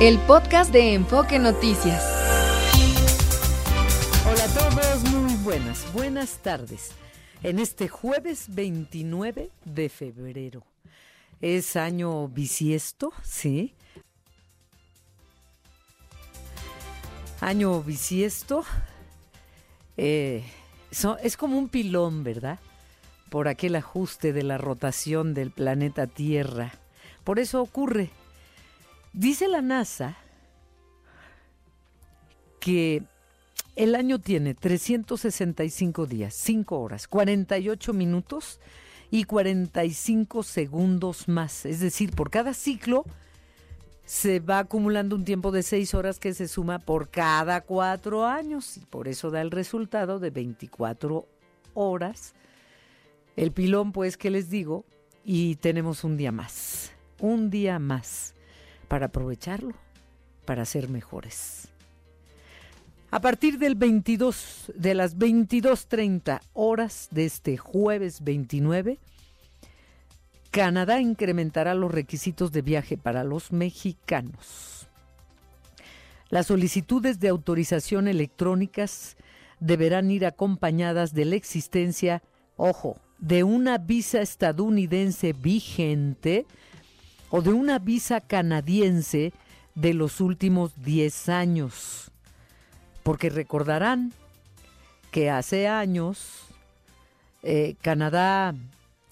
el podcast de Enfoque Noticias. Hola a todos, muy buenas, buenas tardes. En este jueves 29 de febrero. Es año bisiesto, ¿sí? Año bisiesto. Eh, es como un pilón, ¿verdad? Por aquel ajuste de la rotación del planeta Tierra. Por eso ocurre Dice la NASA que el año tiene 365 días, 5 horas, 48 minutos y 45 segundos más. Es decir, por cada ciclo se va acumulando un tiempo de 6 horas que se suma por cada 4 años y por eso da el resultado de 24 horas. El pilón, pues, que les digo, y tenemos un día más, un día más para aprovecharlo, para ser mejores. A partir del 22, de las 22.30 horas de este jueves 29, Canadá incrementará los requisitos de viaje para los mexicanos. Las solicitudes de autorización electrónicas deberán ir acompañadas de la existencia, ojo, de una visa estadounidense vigente o de una visa canadiense de los últimos 10 años. Porque recordarán que hace años eh, Canadá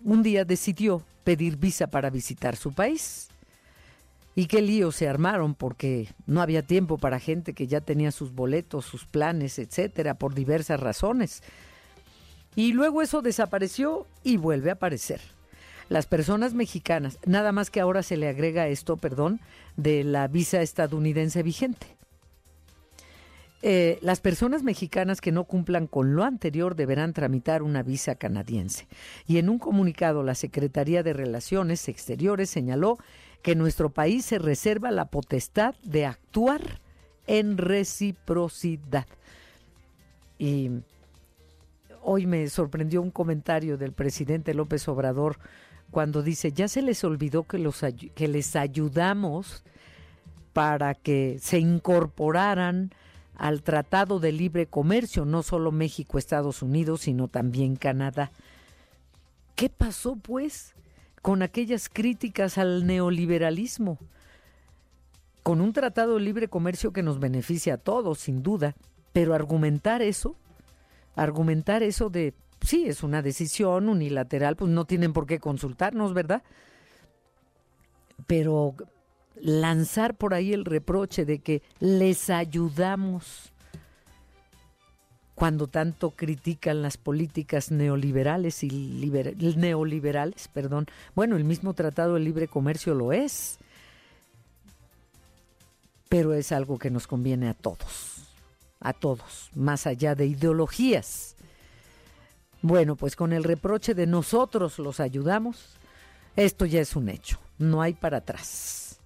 un día decidió pedir visa para visitar su país. Y qué lío se armaron porque no había tiempo para gente que ya tenía sus boletos, sus planes, etcétera, por diversas razones. Y luego eso desapareció y vuelve a aparecer las personas mexicanas, nada más que ahora se le agrega esto, perdón, de la visa estadounidense vigente. Eh, las personas mexicanas que no cumplan con lo anterior deberán tramitar una visa canadiense. Y en un comunicado, la Secretaría de Relaciones Exteriores señaló que nuestro país se reserva la potestad de actuar en reciprocidad. Y hoy me sorprendió un comentario del presidente López Obrador cuando dice, ya se les olvidó que, los, que les ayudamos para que se incorporaran al Tratado de Libre Comercio, no solo México, Estados Unidos, sino también Canadá. ¿Qué pasó, pues, con aquellas críticas al neoliberalismo? Con un Tratado de Libre Comercio que nos beneficia a todos, sin duda, pero argumentar eso, argumentar eso de sí, es una decisión unilateral, pues no tienen por qué consultarnos, ¿verdad? Pero lanzar por ahí el reproche de que les ayudamos cuando tanto critican las políticas neoliberales y neoliberales, perdón. Bueno, el mismo Tratado de Libre Comercio lo es, pero es algo que nos conviene a todos, a todos, más allá de ideologías. Bueno, pues con el reproche de nosotros los ayudamos, esto ya es un hecho, no hay para atrás.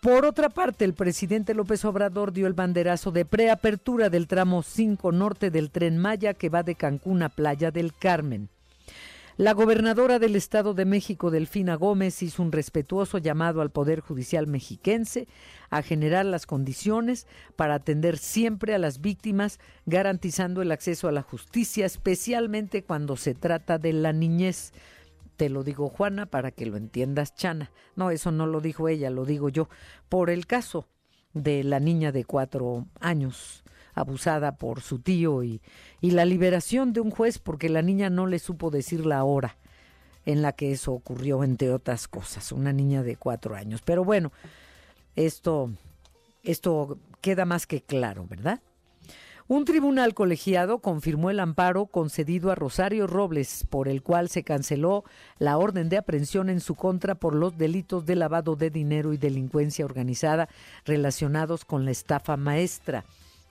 Por otra parte, el presidente López Obrador dio el banderazo de preapertura del tramo 5 norte del tren Maya que va de Cancún a Playa del Carmen. La gobernadora del Estado de México, Delfina Gómez, hizo un respetuoso llamado al Poder Judicial mexiquense a generar las condiciones para atender siempre a las víctimas, garantizando el acceso a la justicia, especialmente cuando se trata de la niñez. Te lo digo, Juana, para que lo entiendas, Chana. No, eso no lo dijo ella, lo digo yo. Por el caso de la niña de cuatro años abusada por su tío y, y la liberación de un juez porque la niña no le supo decir la hora en la que eso ocurrió, entre otras cosas, una niña de cuatro años. Pero bueno, esto, esto queda más que claro, ¿verdad? Un tribunal colegiado confirmó el amparo concedido a Rosario Robles, por el cual se canceló la orden de aprehensión en su contra por los delitos de lavado de dinero y delincuencia organizada relacionados con la estafa maestra.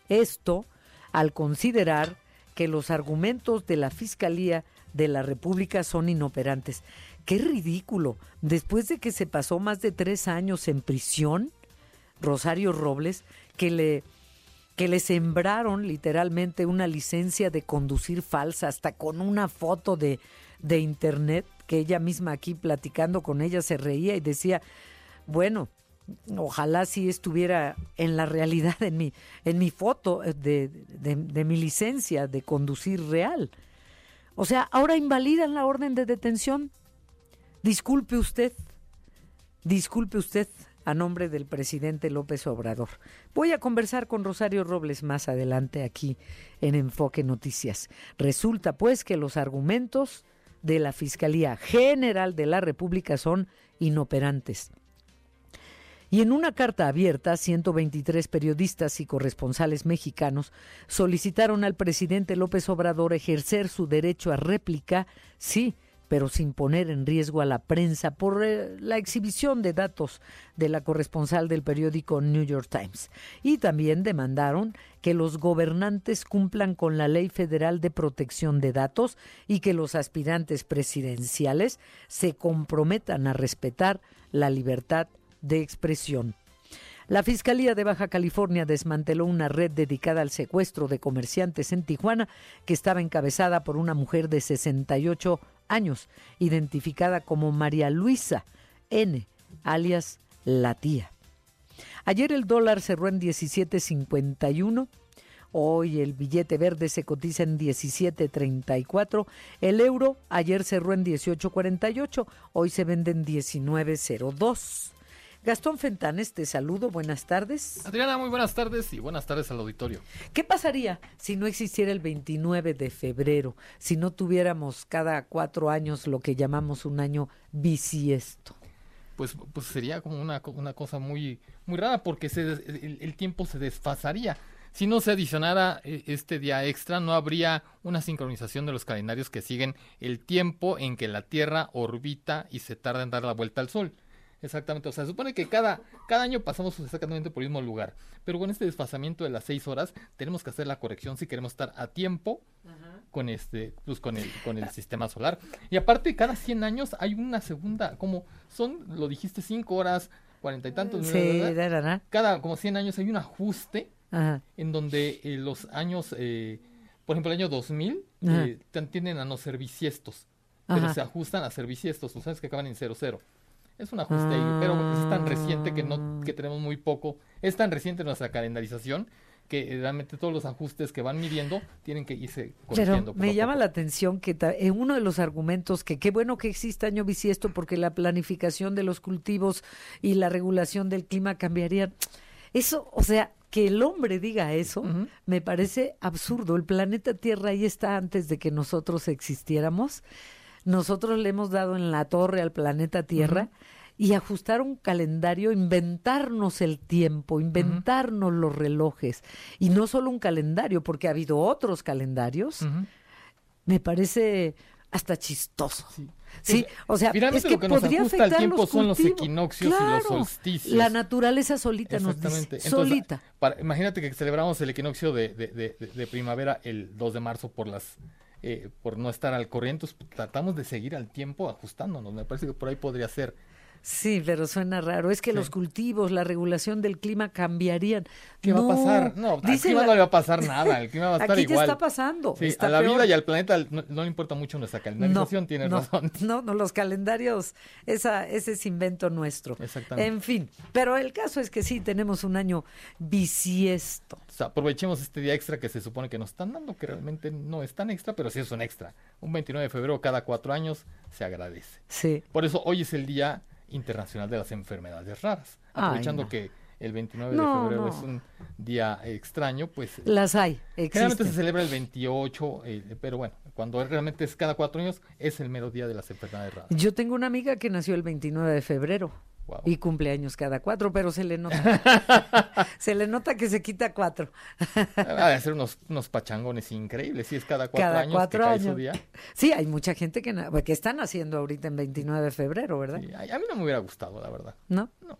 Esto al considerar que los argumentos de la Fiscalía de la República son inoperantes. Qué ridículo. Después de que se pasó más de tres años en prisión, Rosario Robles, que le, que sembraron literalmente una licencia de conducir falsa, hasta con una foto de, de internet, que ella misma aquí platicando con ella se reía y decía, bueno, ojalá si estuviera en la realidad en mi, en mi foto eh, de, de mi licencia de conducir real. O sea, ahora invalidan la orden de detención. Disculpe usted, disculpe usted a nombre del presidente López Obrador. Voy a conversar con Rosario Robles más adelante aquí en Enfoque Noticias. Resulta pues que los argumentos de la Fiscalía General de la República son inoperantes. Y en una carta abierta, 123 periodistas y corresponsales mexicanos solicitaron al presidente López Obrador ejercer su derecho a réplica, sí, pero sin poner en riesgo a la prensa por eh, la exhibición de datos de la corresponsal del periódico New York Times. Y también demandaron que los gobernantes cumplan con la Ley Federal de Protección de Datos y que los aspirantes presidenciales se comprometan a respetar la libertad de expresión. La Fiscalía de Baja California desmanteló una red dedicada al secuestro de comerciantes en Tijuana que estaba encabezada por una mujer de 68 años, identificada como María Luisa N., alias La Tía. Ayer el dólar cerró en 17.51. Hoy el billete verde se cotiza en 17.34. El euro ayer cerró en 18.48. Hoy se vende en 19.02. Gastón Fentanes, te saludo, buenas tardes. Adriana, muy buenas tardes y buenas tardes al auditorio. ¿Qué pasaría si no existiera el 29 de febrero, si no tuviéramos cada cuatro años lo que llamamos un año bisiesto? Pues, pues sería como una, una cosa muy, muy rara porque se, el, el tiempo se desfasaría. Si no se adicionara eh, este día extra, no habría una sincronización de los calendarios que siguen el tiempo en que la Tierra orbita y se tarda en dar la vuelta al Sol. Exactamente, o sea, se supone que cada, cada año pasamos exactamente por el mismo lugar, pero con este desfasamiento de las seis horas tenemos que hacer la corrección si queremos estar a tiempo con este, pues con el, con el sistema solar. Y aparte, cada 100 años hay una segunda, como son, lo dijiste, cinco horas, cuarenta y tantos Sí, Cada como 100 años hay un ajuste en donde eh, los años, eh, por ejemplo, el año 2000 eh, tienden a no ser bisiestos, pero se ajustan a ser bisiestos, sabes que acaban en 00. Es un ajuste ahí, pero es tan reciente que no que tenemos muy poco. Es tan reciente nuestra calendarización que realmente todos los ajustes que van midiendo tienen que irse corrigiendo. Pero me llama la atención que en uno de los argumentos que qué bueno que exista año bisiesto porque la planificación de los cultivos y la regulación del clima cambiarían. Eso, o sea, que el hombre diga eso me parece absurdo. El planeta Tierra ahí está antes de que nosotros existiéramos nosotros le hemos dado en la torre al planeta Tierra. Y ajustar un calendario, inventarnos el tiempo, inventarnos los relojes. Y no solo un calendario, porque ha habido otros calendarios. Me parece hasta chistoso. Sí. o sea, es que, lo que nos el tiempo son los equinoccios y los solsticios. La naturaleza solita nos dice. solita. imagínate que celebramos el equinoccio de, de, primavera el 2 de marzo por las eh, por no estar al corriente, pues, tratamos de seguir al tiempo ajustándonos. Me parece que por ahí podría ser. Sí, pero suena raro. Es que los cultivos, la regulación del clima cambiarían. ¿Qué va a pasar? No, al clima no le va a pasar nada. El clima va a estar Aquí igual. Está pasando. Sí, a la vida y al planeta no, le importa mucho nuestra calendarización, tienes razón. No, no, los calendarios, esa, ese es invento nuestro. Exactamente. En fin, pero el caso es que sí, tenemos un año bisiesto. O sea, aprovechemos este día extra que se supone que nos están dando, que realmente no es tan extra, pero sí es un extra. Un 29 de febrero cada cuatro años se agradece. Sí. Por eso hoy es el día Internacional de las Enfermedades Raras. Aprovechando que el 29 de febrero es un día extraño, pues... Las hay, Generalmente se celebra el 28, eh, pero bueno, cuando realmente es cada cuatro años, es el mero día de las enfermedades raras. Yo tengo una amiga que nació el 29 de febrero. Y cumpleaños cada cuatro, pero se le nota. se le nota que se quita cuatro. Va a ser unos, unos pachangones increíbles, si es cada cuatro cada años cuatro años. día. Sí, hay mucha gente que, que están haciendo ahorita en 29 de febrero, ¿verdad? a mí no me hubiera gustado, la verdad. ¿No? No.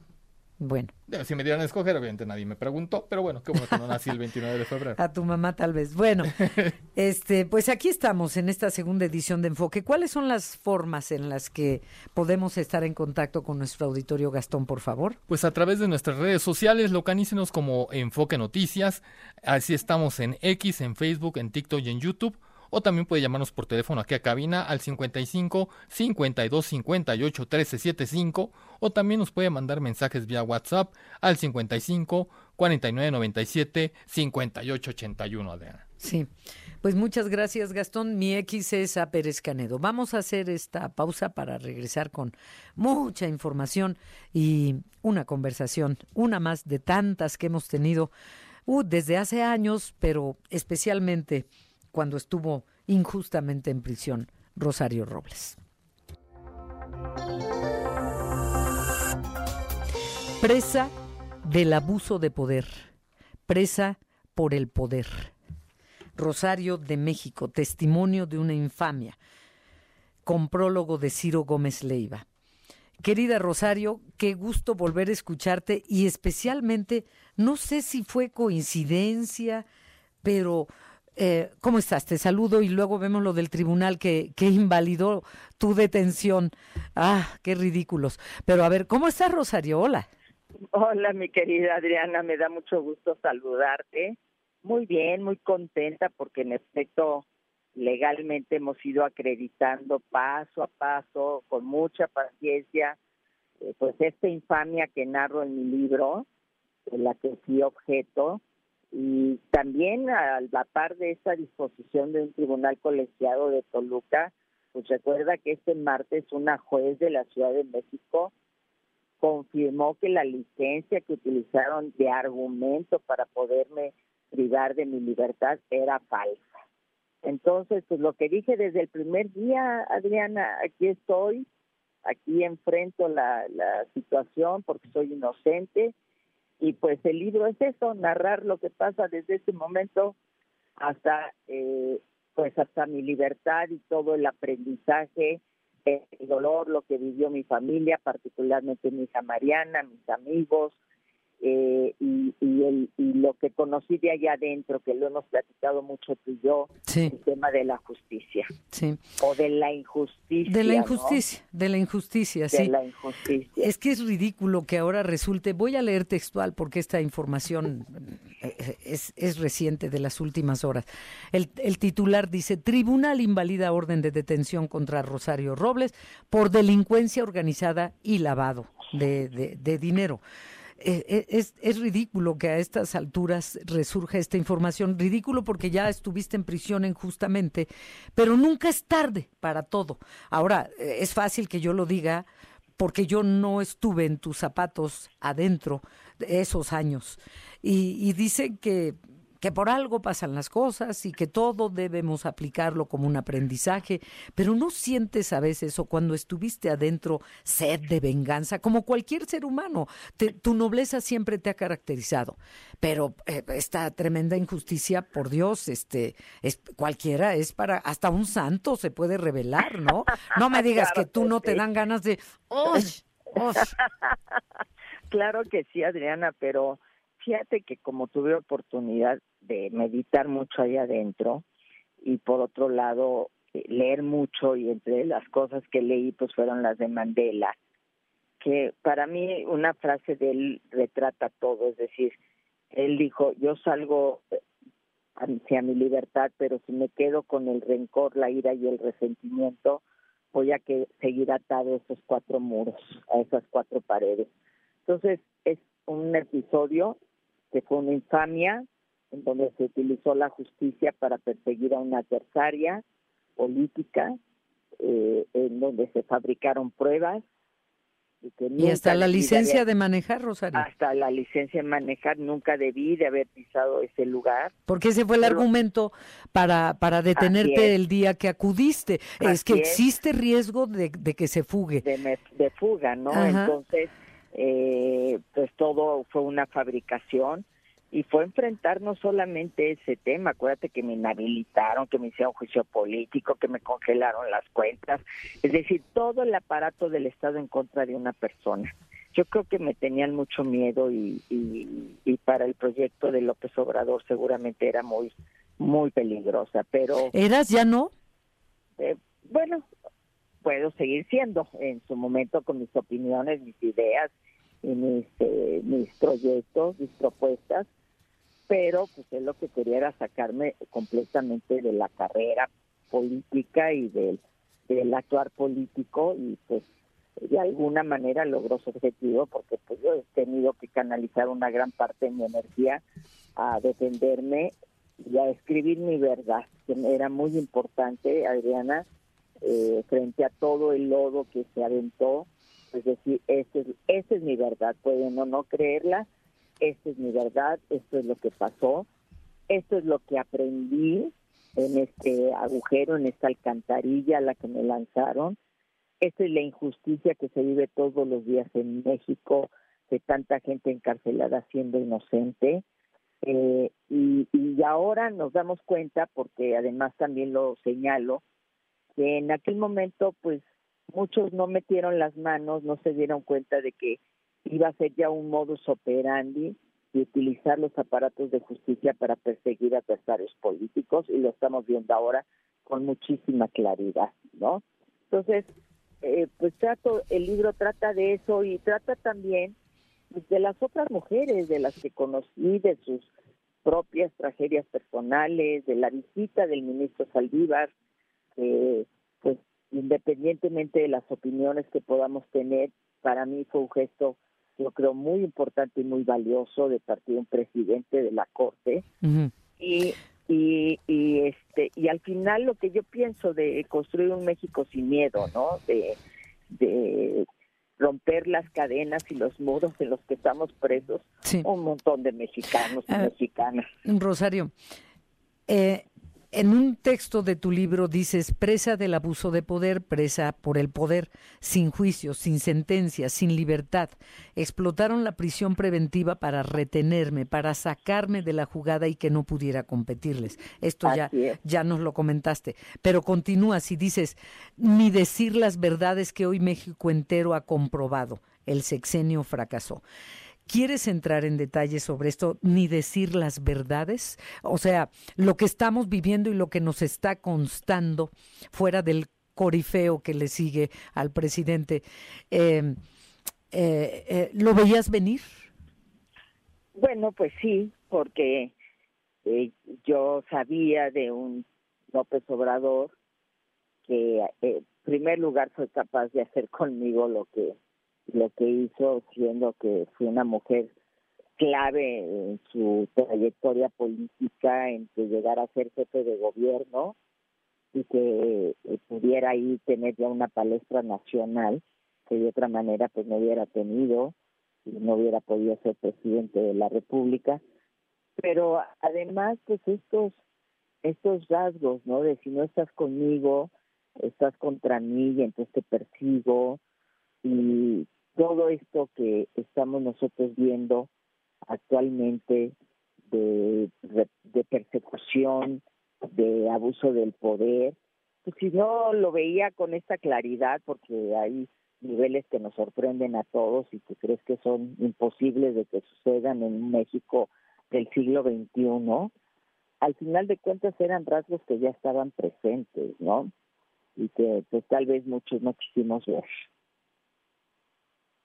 Bueno. Si me dieran a escoger, obviamente nadie me preguntó, pero bueno, qué bueno que no nací el 29 de febrero. A tu mamá tal vez. Bueno, este, pues aquí estamos en esta segunda edición de Enfoque. ¿Cuáles son las formas en las que podemos estar en contacto con nuestro auditorio Gastón, por favor? Pues a través de nuestras redes sociales, locanícenos como Enfoque Noticias. Así estamos en X, en Facebook, en TikTok y en YouTube o también puede llamarnos por teléfono aquí a cabina al 55 52 58 13 75 o también nos puede mandar mensajes vía WhatsApp al 55 49 97 58 81, Adriana. Sí, pues muchas gracias Gastón. Mi X es a Pérez Canedo. Vamos a hacer esta pausa para regresar con mucha información y una conversación, una más de tantas que hemos tenido uh, desde hace años, pero especialmente cuando estuvo injustamente en prisión Rosario Robles. Presa del abuso de poder, presa por el poder. Rosario de México, testimonio de una infamia, con prólogo de Ciro Gómez Leiva. Querida Rosario, qué gusto volver a escucharte y especialmente, no sé si fue coincidencia, pero eh, ¿cómo estás? Te saludo y luego vemos lo del tribunal que, que invalidó tu detención. Ah, qué ridículos. Pero a ver, ¿cómo estás, Rosario? Hola. Hola, mi querida Adriana, me da mucho gusto saludarte. Muy bien, muy contenta porque en efecto legalmente hemos ido acreditando paso a paso, con mucha paciencia, eh, pues esta infamia que narro en mi libro, de la que fui objeto, y también a la par de esta disposición de un tribunal colegiado de Toluca, pues recuerda que este martes una juez de la Ciudad de México confirmó que la licencia que utilizaron de argumento para poderme privar de mi libertad era falsa. Entonces, pues lo que dije desde el primer día, Adriana, aquí estoy, aquí enfrento la, la situación porque soy inocente y pues el libro es eso, narrar lo que pasa desde ese momento hasta eh, pues hasta mi libertad y todo el aprendizaje el dolor, lo que vivió mi familia, particularmente mi hija Mariana, mis amigos, eh, y, el, y lo que conocí de allá adentro, que lo hemos platicado mucho tú y yo, el tema de la justicia. Sí. O de la injusticia. De la injusticia, de la injusticia, sí. De la injusticia. Es que es ridículo que ahora resulte, voy a leer textual porque esta información eh, es, es reciente de las últimas horas. El, el titular dice, Tribunal invalida orden de detención contra Rosario Robles por delincuencia organizada y lavado de, de, de dinero. Eh, eh, es, es, ridículo que a estas alturas resurja esta información. Ridículo porque ya estuviste en prisión injustamente, pero nunca es tarde para todo. Ahora, eh, es fácil que yo lo diga porque yo no estuve en tus zapatos adentro de esos años. Y, y dicen que que por algo pasan las cosas y que todo debemos aplicarlo como un aprendizaje, pero no sientes a veces o cuando estuviste adentro sed de venganza, como cualquier ser humano, tu nobleza siempre te ha caracterizado, pero eh, esta tremenda injusticia, por Dios, este, es cualquiera es para hasta un santo se puede revelar, ¿no? No me digas que tú no te dan ganas de, Claro que sí, Adriana, pero fíjate que como tuve oportunidad de meditar mucho ahí adentro y por otro lado eh, leer mucho y entre las cosas que leí pues fueron las de Mandela, que para mí una frase de él retrata todo, es decir, él dijo, yo salgo eh, hacia mi libertad, pero si me quedo con el rencor, la ira y el resentimiento, voy a que seguir atado a esos cuatro muros, a esas cuatro paredes. Entonces, es un episodio que fue una infamia en donde se utilizó la justicia para perseguir a una adversaria política, eh, en donde se fabricaron pruebas. Y, hasta la licencia de, manejar, Rosario. Hasta la licencia de manejar, nunca debí de haber pisado ese lugar. Porque ese fue el argumento para, para detenerte el día que acudiste. Es que existe riesgo de, que se fugue. De, fuga, ¿no? Entonces eh, pues todo fue una fabricación y fue enfrentar no solamente ese tema, acuérdate que me inhabilitaron, que me hicieron juicio político, que me congelaron las cuentas, es decir, todo el aparato del Estado en contra de una persona. Yo creo que me tenían mucho miedo y, y, para el proyecto de López Obrador seguramente era muy, muy peligrosa, pero... ¿Eras ya no? Eh, bueno, puedo seguir siendo en su momento con mis opiniones, mis ideas y mis, eh, mis proyectos, mis propuestas, pero pues él lo que quería era sacarme completamente de la carrera política y del, del actuar político y pues de alguna manera logró su objetivo porque pues yo he tenido que canalizar una gran parte de mi energía a defenderme y a escribir mi verdad, que era muy importante, Adriana, eh, frente a todo el lodo que se aventó, es decir, esa es, esta es mi verdad, pueden o no creerla, esta es mi verdad, esto es lo que pasó, esto es lo que aprendí en este agujero, en esta alcantarilla a la que me lanzaron, esta es la injusticia que se vive todos los días en México, de tanta gente encarcelada siendo inocente. Eh, y, y ahora nos damos cuenta, porque además también lo señalo, que en aquel momento pues muchos no metieron las manos, no se dieron cuenta de que iba a ser ya un modus operandi de utilizar los aparatos de justicia para perseguir adversarios políticos y lo estamos viendo ahora con muchísima claridad, ¿no? Entonces, eh, pues trato, el libro trata de eso y trata también pues, de las otras mujeres, de las que conocí, de sus propias tragedias personales, de la visita del ministro Saldívar, eh, pues independientemente de las opiniones que podamos tener, para mí fue un gesto, yo creo, muy importante y muy valioso de parte de un presidente de la Corte. Y y, y este y al final lo que yo pienso de construir un México sin miedo no de, de romper las cadenas y los muros en los que estamos presos un montón de mexicanos y mexicanas. Rosario eh, en un texto de tu libro dices, presa del abuso de poder, presa por el poder, sin juicio, sin sentencia, sin libertad. Explotaron la prisión preventiva para retenerme, para sacarme de la jugada y que no pudiera competirles. Esto ya, ya nos lo comentaste. Pero continúas y dices, ni decir las verdades que hoy México entero ha comprobado. El sexenio fracasó. ¿Quieres entrar en detalles sobre esto ni decir las verdades? O sea, lo que estamos viviendo y lo que nos está constando fuera del corifeo que le sigue al presidente, eh, eh, eh, ¿lo veías venir? Bueno, pues sí, porque yo sabía de un López Obrador que en primer lugar fue capaz de hacer conmigo lo que lo que hizo siendo que fue una mujer clave en su trayectoria política, en que llegara a ser jefe de gobierno y que eh, pudiera ahí tener ya una palestra nacional que de otra manera pues no hubiera tenido y no hubiera podido ser presidente de la República. Pero además pues estos estos rasgos, ¿no? De si no estás conmigo, estás contra mí y entonces te persigo y todo esto que estamos nosotros viendo actualmente de, persecución, de abuso del poder, pues si no lo veía con esta claridad, porque hay niveles que nos sorprenden a todos y que crees que son imposibles de que sucedan en México del siglo XXI, al final de cuentas eran rasgos que ya estaban presentes, ¿no? Y que pues tal vez muchos no quisimos ver.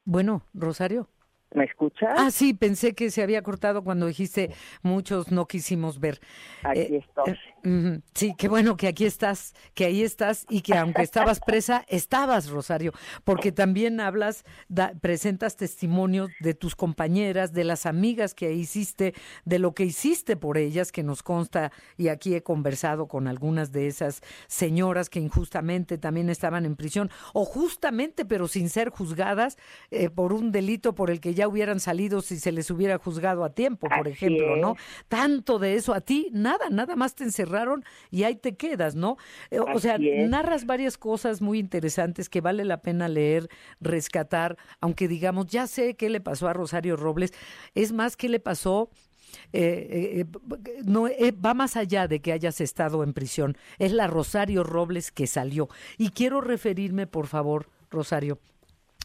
Bueno, Rosario. ¿Me escuchas? Ah, sí, pensé que se había cortado cuando dijiste muchos no quisimos ver. Aquí eh, estoy. Eh, sí, qué bueno que aquí estás, que ahí estás y que aunque estabas presa, estabas, Rosario, porque también hablas, presentas testimonios de tus compañeras, de las amigas que hiciste, de lo que hiciste por ellas, que nos consta, y aquí he conversado con algunas de esas señoras que injustamente también estaban en prisión, o justamente, pero sin ser juzgadas eh, por un delito por el que ya hubieran salido si se les hubiera juzgado a tiempo, por ejemplo, ¿no? Tanto de eso a ti, nada, nada más te encerraron y ahí te quedas, ¿no? Eh, o sea, narras varias cosas muy interesantes que vale la pena leer, rescatar, aunque digamos, ya sé qué le pasó a Rosario Robles, es más, qué le pasó eh, eh, no va más allá de que hayas estado en prisión. Es la Rosario Robles que salió. Y quiero referirme, por favor, Rosario,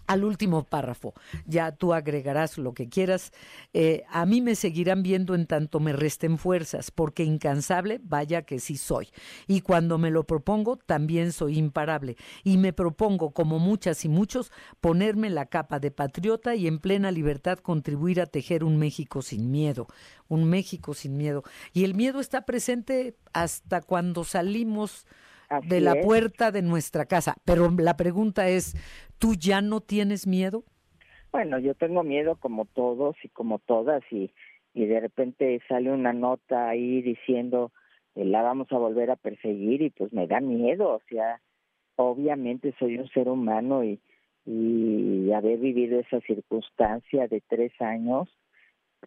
al último párrafo. Ya tú agregarás lo que quieras. Eh, a mí me seguirán viendo en tanto me resten fuerzas, porque incansable, vaya que sí soy. Y cuando me lo propongo, también soy imparable. Y me propongo, como muchas y muchos, ponerme la capa de patriota y en plena libertad contribuir a tejer un México sin miedo. Un México sin miedo. Y el miedo está presente hasta cuando salimos de la puerta de nuestra casa. Pero la pregunta es, ¿tú ya no tienes miedo? Bueno, yo tengo miedo como todos y como todas y, y de repente sale una nota ahí diciendo eh, la vamos a volver a perseguir y pues me da miedo, o sea, obviamente soy un ser humano y, y haber vivido esa circunstancia de tres años,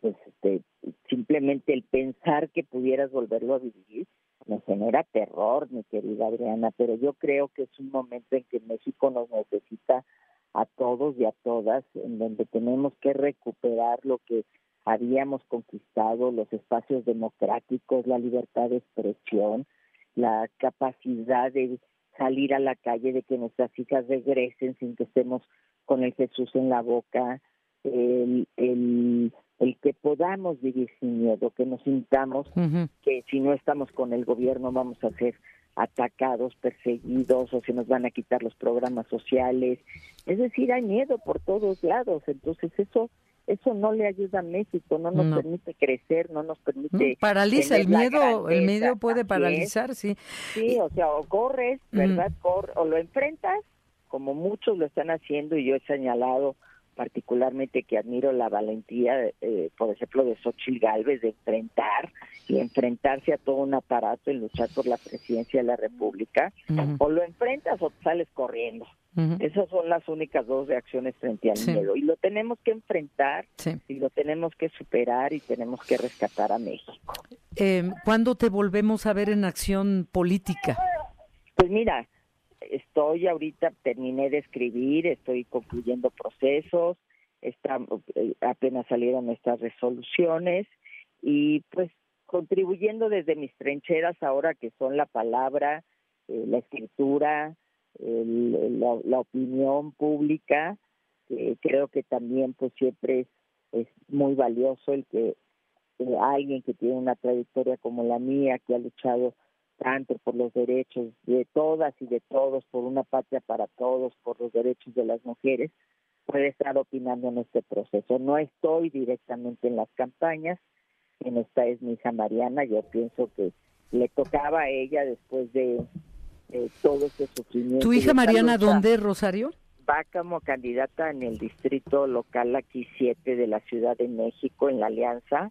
pues este, simplemente el pensar que pudieras volverlo a vivir, me genera terror, mi querida Adriana, pero yo creo que es un momento en que México nos necesita a todos y a todas, en donde tenemos que recuperar lo que habíamos conquistado, los espacios democráticos, la libertad de expresión, la capacidad de salir a la calle, de que nuestras hijas regresen sin que estemos con el Jesús en la boca, el, el el que podamos vivir sin miedo, que nos sintamos que si no estamos con el gobierno vamos a ser atacados, perseguidos o se nos van a quitar los programas sociales. Es decir, hay miedo por todos lados, entonces eso eso no le ayuda a México, no nos permite crecer, no nos permite paraliza el miedo, el miedo puede paralizar, sí. Sí, o sea, o corres, ¿verdad? o lo enfrentas como muchos lo están haciendo y yo he señalado particularmente que admiro la valentía, eh, por ejemplo, de Xochitl Galvez de enfrentar y enfrentarse a todo un aparato y luchar por la presidencia de la República, o lo enfrentas o sales corriendo. Esas son las únicas dos reacciones frente al miedo y lo tenemos que enfrentar y lo tenemos que superar y tenemos que rescatar a México. Eh, ¿Cuándo te volvemos a ver en acción política? Pues mira, estoy ahorita, terminé de escribir, estoy concluyendo procesos, está, eh, apenas salieron estas resoluciones y pues contribuyendo desde mis trincheras ahora que son la palabra, eh, la escritura, la, opinión pública, creo que también pues siempre es, es muy valioso el que alguien que tiene una trayectoria como la mía, que ha luchado tanto por los derechos de todas y de todos, por una patria para todos, por los derechos de las mujeres, puede estar opinando en este proceso. No estoy directamente en las campañas, en esta es mi hija Mariana, yo pienso que le tocaba a ella después de, todo este sufrimiento. ¿Tu hija Mariana dónde, Rosario? Va como candidata en el distrito local aquí 7 de la Ciudad de México, en la Alianza.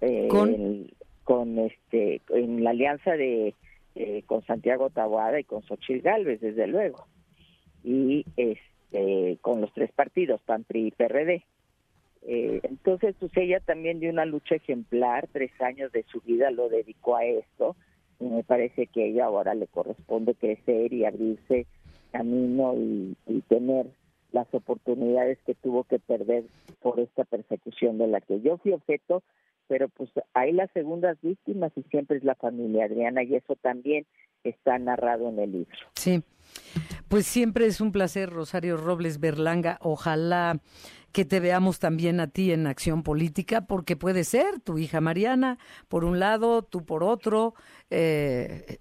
Eh, ¿Con? Con este en la alianza de eh, con Santiago Taboada y con Xochitl Galvez desde luego. Y este con los tres partidos PAN PRI y PRD eh, entonces pues ella también dio una lucha ejemplar tres años de su vida lo dedicó a esto y me parece que ella ahora le corresponde crecer y abrirse camino y, y tener las oportunidades que tuvo que perder por esta persecución de la que yo fui objeto pero pues hay las segundas víctimas y siempre es la familia Adriana y eso también está narrado en el libro. Sí, pues siempre es un placer, Rosario Robles Berlanga. Ojalá que te veamos también a ti en acción política, porque puede ser tu hija Mariana por un lado, tú por otro. Eh,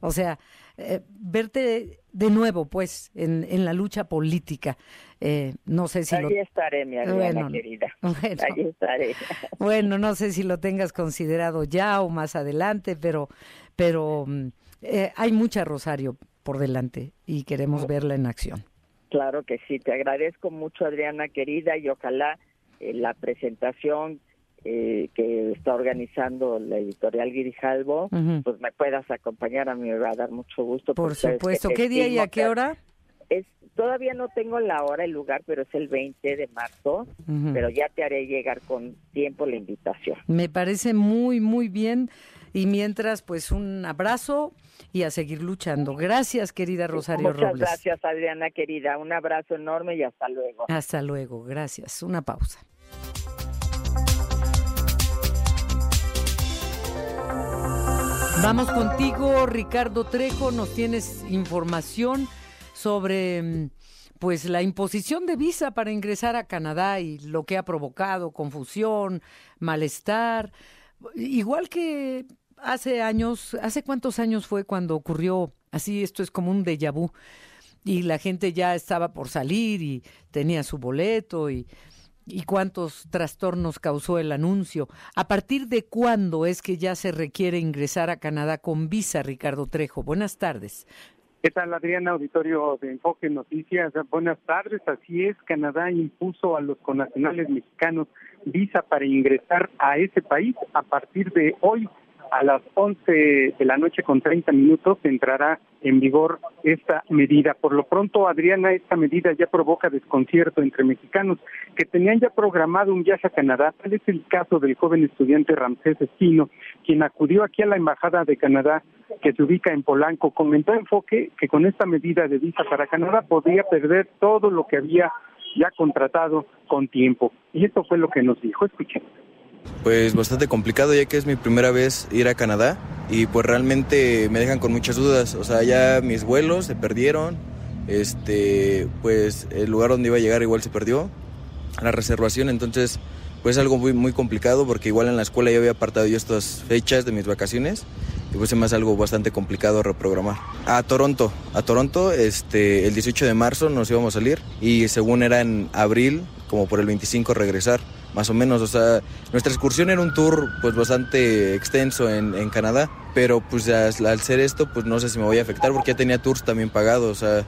o sea, eh, verte de nuevo, pues, en, en la lucha política. Eh, no sé si Allí estaré, mi querida. Bueno, Allí estaré. Bueno, no sé si lo tengas considerado ya o más adelante, pero, pero mm, eh, hay mucha Rosario por delante y queremos verla en acción. Claro que sí, te agradezco mucho, Adriana querida, y ojalá la presentación eh, que está organizando la editorial Guirijalvo, pues me puedas acompañar, a mí me va a dar mucho gusto. Por supuesto, ¿qué día y a qué hora? Es, todavía no tengo la hora, el lugar, pero es el 20 de marzo, pero ya te haré llegar con tiempo la invitación. Me parece muy, muy bien. Y mientras, pues un abrazo y a seguir luchando. Gracias, querida Rosario Muchas Robles. gracias, Adriana, querida. Un abrazo enorme y hasta luego. Hasta luego, gracias. Una pausa. Vamos contigo, Ricardo Trejo. Nos tienes información sobre, mm, pues la imposición de visa para ingresar a Canadá y lo que ha provocado confusión, malestar, igual que hace años, ¿hace cuántos años fue cuando ocurrió así? Esto es como un déjà vu y la gente ya estaba por salir y tenía su boleto y, y cuántos trastornos causó el anuncio. ¿A partir de cuándo es que ya se requiere ingresar a Canadá con visa, Ricardo Trejo? Buenas tardes. ¿Qué tal, Adriana? Auditorio de Enfoque Noticias. Buenas tardes. Así es, Canadá impuso a los connacionales mexicanos visa para ingresar a ese país a partir de hoy a las 11 de la noche con 30 minutos entrará en vigor esta medida. Por lo pronto, Adriana, esta medida ya provoca desconcierto entre mexicanos que tenían ya programado un viaje a Canadá. Tal es el caso del joven estudiante Ramsés Espino, quien acudió aquí a la Embajada de Canadá que se ubica en Polanco. Comentó Enfoque que con esta medida de visa para Canadá podía perder todo lo que había ya contratado con tiempo. Y esto fue lo que nos dijo. Escuchemos pues bastante complicado ya que es mi primera vez ir a Canadá y pues realmente me dejan con muchas dudas. O sea, ya mis vuelos se perdieron, este, pues el lugar donde iba a llegar igual se perdió, la reservación, entonces pues algo muy, muy complicado porque igual en la escuela ya había apartado yo estas fechas de mis vacaciones y pues se me algo bastante complicado reprogramar. A Toronto, a Toronto, este, el 18 de marzo nos íbamos a salir y según era en abril, como por el 25 regresar más o menos. O sea, nuestra excursión era un tour pues bastante extenso en, en Canadá, pero pues al ser esto pues no sé si me voy a afectar porque ya tenía tours también pagados, o sea,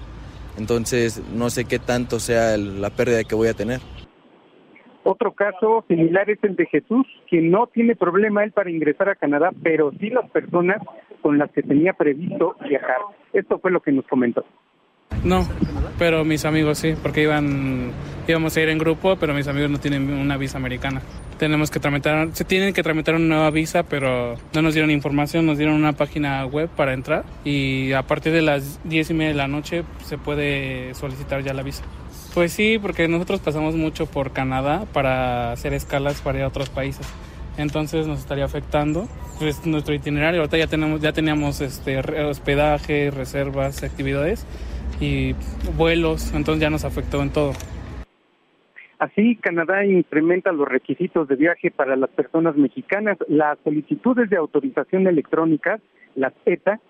entonces no sé qué tanto sea la pérdida que voy a tener. Otro caso similar es el de Jesús, quien no tiene problema él para ingresar a Canadá, pero sí las personas con las que tenía previsto viajar. Esto fue lo que nos comentó. No, pero mis amigos sí, porque iban, íbamos a ir en grupo, pero mis amigos no tienen una visa americana. Tenemos que tramitar, se tienen que tramitar una nueva visa, pero no nos dieron información, nos dieron una página web para entrar y a partir de las diez y media de la noche se puede solicitar ya la visa. Pues sí, porque nosotros pasamos mucho por Canadá para hacer escalas para ir a otros países. Entonces nos estaría afectando pues, nuestro itinerario. Ahorita ya tenemos, ya teníamos este hospedaje, reservas, actividades y vuelos, entonces ya nos afectó en todo. Así, Canadá incrementa los requisitos de viaje para las personas mexicanas. Las solicitudes de autorización electrónica, las ETA,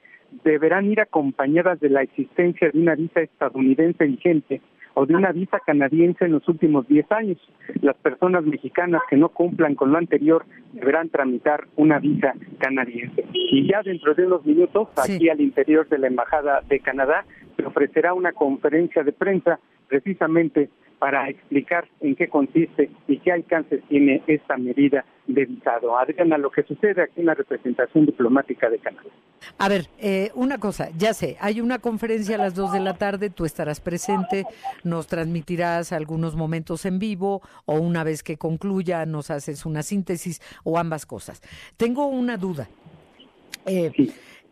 deberán ir acompañadas de la existencia de una visa estadounidense vigente o de una visa canadiense en los últimos 10 años. Las personas mexicanas que no cumplan con lo anterior deberán tramitar una visa canadiense. Y ya dentro de unos minutos, aquí al interior de la Embajada de Canadá, se ofrecerá una conferencia de prensa precisamente para explicar en qué consiste y qué alcances tiene esta medida de visado. Adriana, lo que sucede aquí en la representación diplomática de Canadá. A ver, eh, una cosa, ya sé, hay una conferencia a las dos de la tarde, tú estarás presente, nos transmitirás algunos momentos en vivo o una vez que concluya nos haces una síntesis o ambas cosas. Tengo una duda. Eh,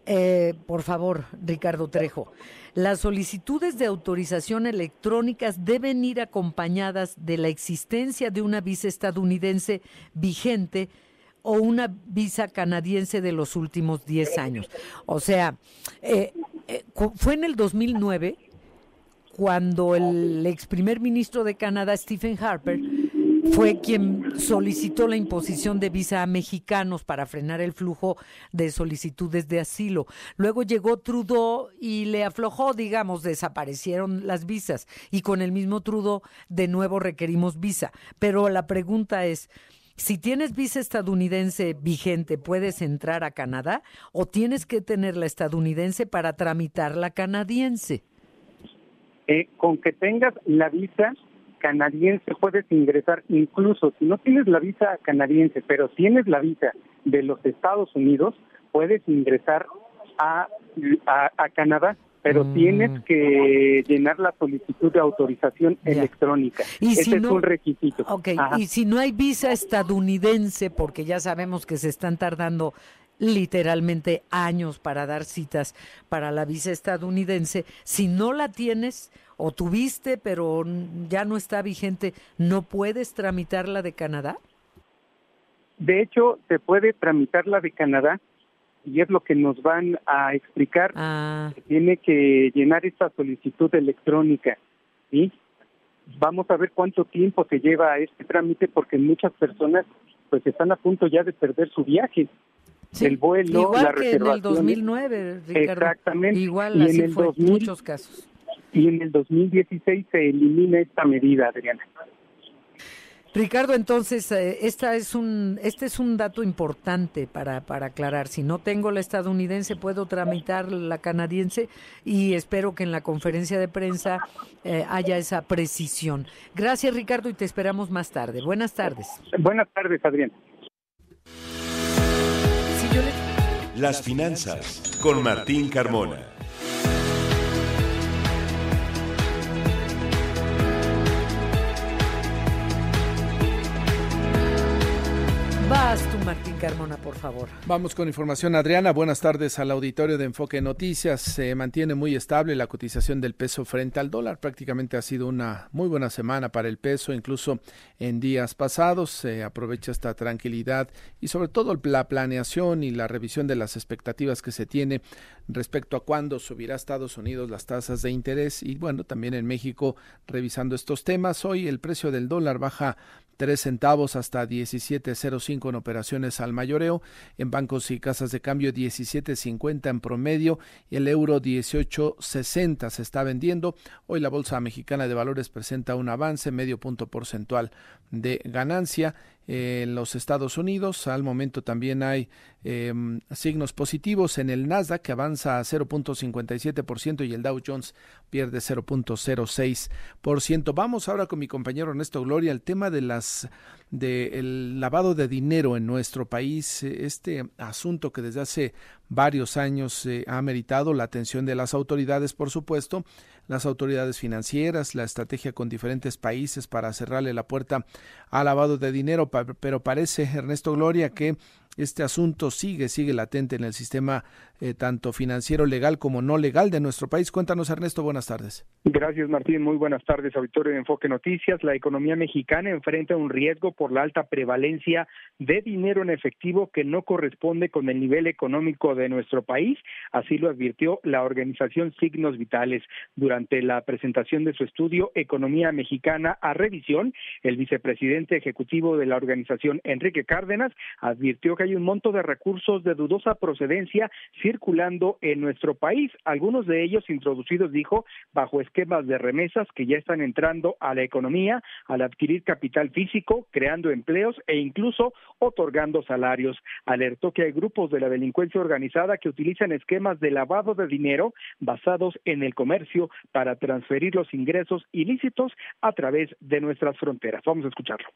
eh, por favor, Ricardo Trejo. Las solicitudes de autorización electrónicas deben ir acompañadas de la existencia de una visa estadounidense vigente o una visa canadiense de los últimos 10 años. O sea, eh, eh, fue en el 2009 cuando el ex primer ministro de Canadá, Stephen Harper, fue quien solicitó la imposición de visa a mexicanos para frenar el flujo de solicitudes de asilo. Luego llegó Trudeau y le aflojó, digamos, desaparecieron las visas y con el mismo Trudeau de nuevo requerimos visa. Pero la pregunta es, si tienes visa estadounidense vigente, ¿puedes entrar a Canadá o tienes que tener la estadounidense para tramitar la canadiense? Eh, con que tengas la visa canadiense puedes ingresar, incluso si no tienes la visa canadiense, pero tienes la visa de los Estados Unidos, puedes ingresar a, a, Canadá pero mm. tienes que llenar la solicitud de autorización electrónica. ¿Y Ese si es un requisito. Okay. Y si no hay visa estadounidense, porque ya sabemos que se están tardando literalmente años para dar citas para la visa estadounidense, si no la tienes, o tuviste, pero ya no está vigente, ¿no puedes tramitar la de Canadá? De hecho, se puede tramitar la de Canadá y es lo que nos van a explicar. Ah. tiene que llenar esta solicitud electrónica ¿sí? Vamos a ver cuánto tiempo se lleva este trámite porque muchas personas pues están a punto ya de perder su viaje. El vuelo, igual la que en el 2009, Ricardo. Exactamente. Igual así en el fue en muchos casos. Y en el 2016 se elimina esta medida, Adriana. Ricardo, entonces, eh, esta es un, este es un dato importante para, para aclarar. Si no tengo la estadounidense, puedo tramitar la canadiense y espero que en la conferencia de prensa eh, haya esa precisión. Gracias, Ricardo, y te esperamos más tarde. Buenas tardes. Buenas tardes, Adrián. Las finanzas con Martín Carmona. Carmona, por favor. Vamos con información, Adriana. Buenas tardes al auditorio de Enfoque Noticias. Se mantiene muy estable la cotización del peso frente al dólar. Prácticamente ha sido una muy buena semana para el peso, incluso en días pasados. Se aprovecha esta tranquilidad y sobre todo la planeación y la revisión de las expectativas que se tiene respecto a cuándo subirá Estados Unidos las tasas de interés y bueno, también en México revisando estos temas. Hoy el precio del dólar baja 3 centavos hasta 17.05 en operaciones al mayoreo, en bancos y casas de cambio 17.50 en promedio y el euro 18.60 se está vendiendo. Hoy la Bolsa Mexicana de Valores presenta un avance medio punto porcentual de ganancia en los Estados Unidos. Al momento también hay em, signos positivos en el Nasdaq que avanza a 0.57% y el Dow Jones pierde 0.06%. Vamos ahora con mi compañero Ernesto Gloria el tema de las del lavado de dinero en nuestro país, este asunto que desde hace varios años eh, ha meritado la atención de las autoridades, por supuesto, las autoridades financieras, la estrategia con diferentes países para cerrarle la puerta al lavado de dinero, pero parece, Ernesto Gloria, que este asunto sigue, sigue latente en el sistema eh, tanto financiero legal como no legal de nuestro país. Cuéntanos, Ernesto, buenas tardes. Gracias, Martín. Muy buenas tardes, auditorio de Enfoque Noticias. La economía mexicana enfrenta un riesgo por la alta prevalencia de dinero en efectivo que no corresponde con el nivel económico de nuestro país. Así lo advirtió la organización Signos Vitales durante la presentación de su estudio Economía Mexicana a Revisión. El vicepresidente ejecutivo de la organización, Enrique Cárdenas, advirtió que hay un monto de recursos de dudosa procedencia circulando en nuestro país, algunos de ellos introducidos, dijo, bajo esquemas de remesas que ya están entrando a la economía al adquirir capital físico, creando empleos e incluso otorgando salarios. Alertó que hay grupos de la delincuencia organizada que utilizan esquemas de lavado de dinero basados en el comercio para transferir los ingresos ilícitos a través de nuestras fronteras. Vamos a escucharlo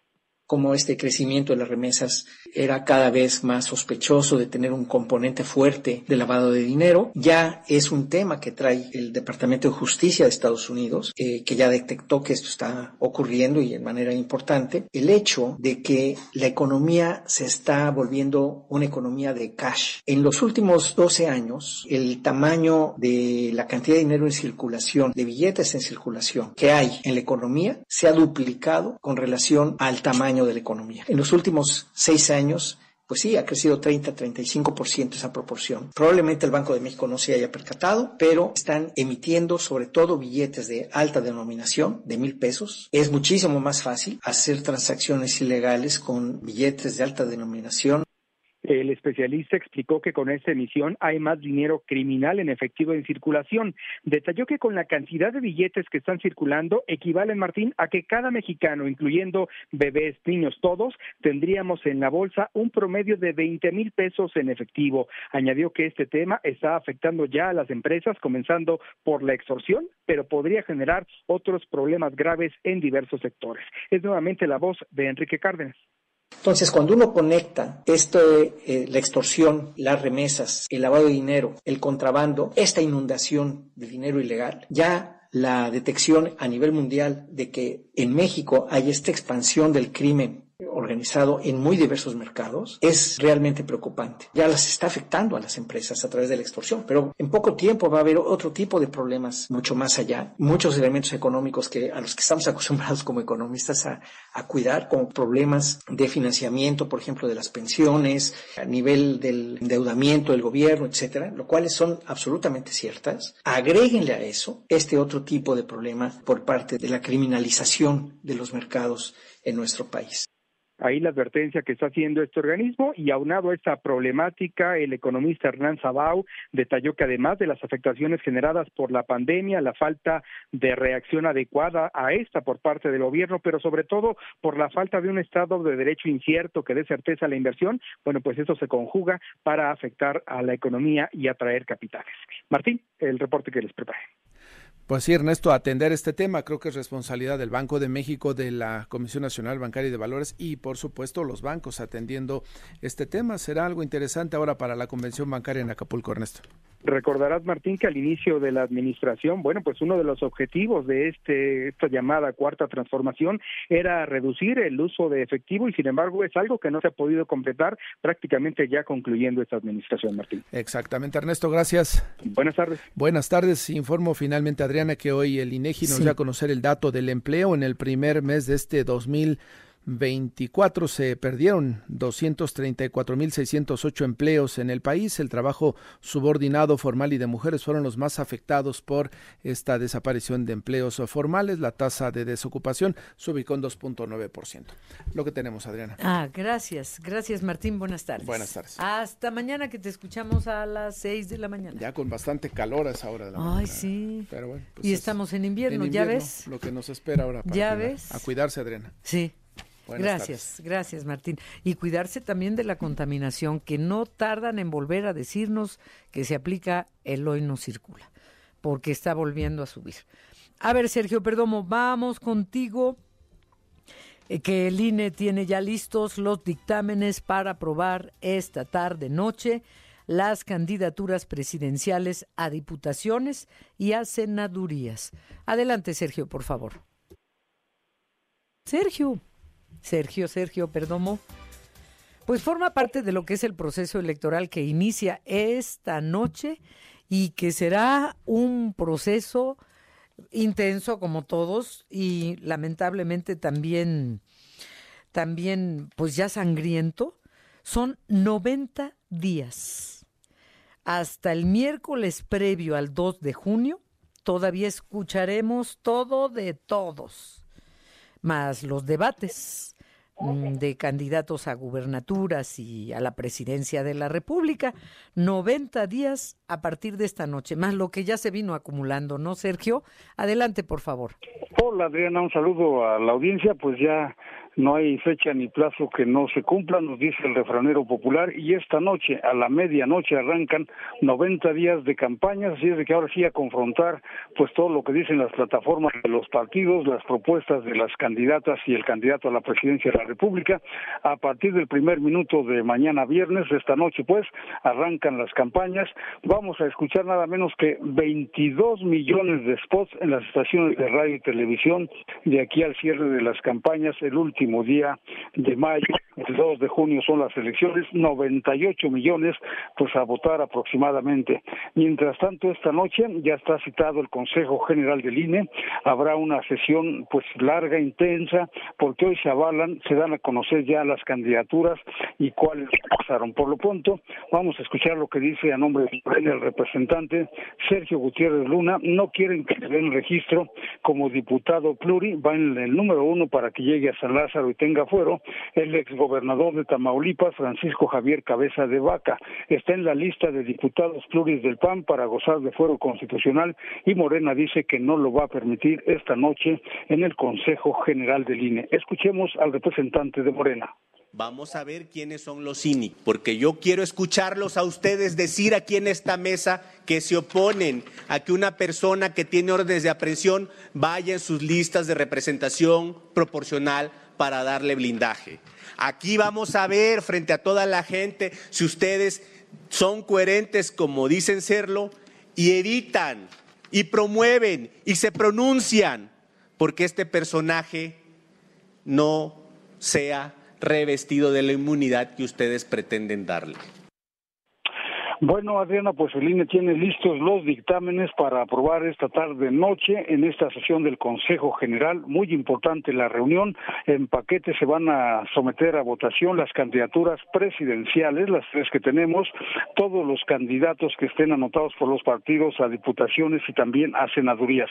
como este crecimiento de las remesas era cada vez más sospechoso de tener un componente fuerte de lavado de dinero. Ya es un tema que trae el Departamento de Justicia de Estados Unidos, eh, que ya detectó que esto está ocurriendo y de manera importante. El hecho de que la economía se está volviendo una economía de cash. En los últimos 12 años, el tamaño de la cantidad de dinero en circulación, de billetes en circulación que hay en la economía, se ha duplicado con relación al tamaño economía. En los últimos seis años, pues sí, ha crecido 30-35% esa proporción. Probablemente el Banco de México no se haya percatado, pero están emitiendo sobre todo billetes de alta denominación, de mil pesos. Es muchísimo más fácil hacer transacciones ilegales con billetes de alta denominación el especialista explicó que con esta emisión hay más dinero criminal en efectivo en circulación. Detalló que con la cantidad de billetes que están circulando equivalen, Martín, a que cada mexicano, incluyendo bebés, niños, todos, tendríamos en la bolsa un promedio de 20 mil pesos en efectivo. Añadió que este tema está afectando ya a las empresas, comenzando por la extorsión, pero podría generar otros problemas graves en diversos sectores. Es nuevamente la voz de Enrique Cárdenas. Entonces, cuando uno conecta esto, eh, la extorsión, las remesas, el lavado de dinero, el contrabando, esta inundación de dinero ilegal, ya la detección a nivel mundial de que en México hay esta expansión del crimen organizado en muy diversos mercados es realmente preocupante. Ya las está afectando a las empresas a través de la extorsión, pero en poco tiempo va a haber otro tipo de problemas mucho más allá, muchos elementos económicos que a los que estamos acostumbrados como economistas a, cuidar, como problemas de financiamiento, por ejemplo, de las pensiones, a nivel del endeudamiento del gobierno, etcétera, lo cuales son absolutamente ciertas. Agréguenle a eso este otro tipo de problema por parte de la criminalización de los mercados en nuestro país. Ahí la advertencia que está haciendo este organismo y aunado a esta problemática, el economista Hernán Sabau detalló que además de las afectaciones generadas por la pandemia, la falta de reacción adecuada a esta por parte del gobierno, pero sobre todo por la falta de un Estado de derecho incierto que dé certeza a la inversión, bueno, pues eso se conjuga para afectar a la economía y atraer capitales. Martín, el reporte que les preparé. Pues sí, Ernesto, atender este tema creo que es responsabilidad del Banco de México, de la Comisión Nacional Bancaria y de Valores y, por supuesto, los bancos atendiendo este tema. Será algo interesante ahora para la Convención Bancaria en Acapulco, Ernesto. Recordarás, Martín, que al inicio de la administración, bueno, pues uno de los objetivos de este esta llamada cuarta transformación era reducir el uso de efectivo y, sin embargo, es algo que no se ha podido completar prácticamente ya concluyendo esta administración, Martín. Exactamente, Ernesto, gracias. Buenas tardes. Buenas tardes. Informo finalmente, Adriana, que hoy el INEGI nos sí. a conocer el dato del empleo en el primer mes de este 2000 24 se perdieron 234.608 empleos en el país. El trabajo subordinado formal y de mujeres fueron los más afectados por esta desaparición de empleos formales. La tasa de desocupación se ubicó en 2.9%. Lo que tenemos, Adriana. Ah, gracias. Gracias, Martín. Buenas tardes. Buenas tardes. Hasta mañana que te escuchamos a las 6 de la mañana. Ya con bastante calor a esa hora de la Ay, mañana. sí. Pero bueno, pues y es estamos en invierno, en invierno, ¿ya ves? Lo que nos espera ahora. Para ¿Ya cuidar. ves? A cuidarse, Adriana. Sí. Gracias, gracias Martín. Y cuidarse también de la contaminación, que no tardan en volver a decirnos que se aplica el hoy no circula, porque está volviendo a subir. A ver, Sergio Perdomo, vamos contigo, eh, que el INE tiene ya listos los dictámenes para aprobar esta tarde noche las candidaturas presidenciales a diputaciones y a senadurías. Adelante, Sergio, por favor. Sergio. Sergio, Sergio Perdomo, pues forma parte de lo que es el proceso electoral que inicia esta noche y que será un proceso intenso como todos y lamentablemente también también pues ya sangriento. Son 90 días. Hasta el miércoles previo al 2 de junio todavía escucharemos todo de todos más los debates de candidatos a gubernaturas y a la presidencia de la República. 90 días a partir de esta noche, más lo que ya se vino acumulando, ¿no, Sergio? Adelante, por favor. Hola, Adriana, un saludo a la audiencia. Pues ya no hay fecha ni plazo que no se cumpla, nos dice el refranero popular, y esta noche, a la medianoche, arrancan 90 días de campañas, así es de que ahora sí a confrontar pues todo lo que dicen las plataformas de los partidos, las propuestas de las candidatas y el candidato a la presidencia de la República. A partir del primer minuto de mañana viernes, esta noche, pues, arrancan las campañas. Vamos a escuchar nada menos que 22 millones de spots en las estaciones de radio y televisión de aquí al cierre de las campañas, el último día de mayo, el 2 de junio son las elecciones, 98 millones pues a votar aproximadamente. Mientras tanto, esta noche ya está citado el Consejo General del INE, habrá una sesión pues larga, intensa, porque hoy se avalan, se dan a conocer ya las candidaturas y cuáles pasaron. Por lo pronto, vamos a escuchar lo que dice a nombre del representante Sergio Gutiérrez Luna, no quieren que le den registro como diputado pluri, va en el número uno para que llegue a San Lázaro y tenga fuero, el exgobernador de Tamaulipas, Francisco Javier Cabeza de Vaca. Está en la lista de diputados pluris del PAN para gozar de fuero constitucional y Morena dice que no lo va a permitir esta noche en el Consejo General del INE. Escuchemos al representante de Morena. Vamos a ver quiénes son los cínicos, porque yo quiero escucharlos a ustedes decir aquí en esta mesa que se oponen a que una persona que tiene órdenes de aprehensión vaya en sus listas de representación proporcional para darle blindaje. Aquí vamos a ver frente a toda la gente si ustedes son coherentes como dicen serlo y evitan y promueven y se pronuncian porque este personaje no sea revestido de la inmunidad que ustedes pretenden darle. Bueno, Adriana, pues el INE tiene listos los dictámenes para aprobar esta tarde noche en esta sesión del Consejo General. Muy importante la reunión. En paquete se van a someter a votación las candidaturas presidenciales, las tres que tenemos, todos los candidatos que estén anotados por los partidos a diputaciones y también a senadurías.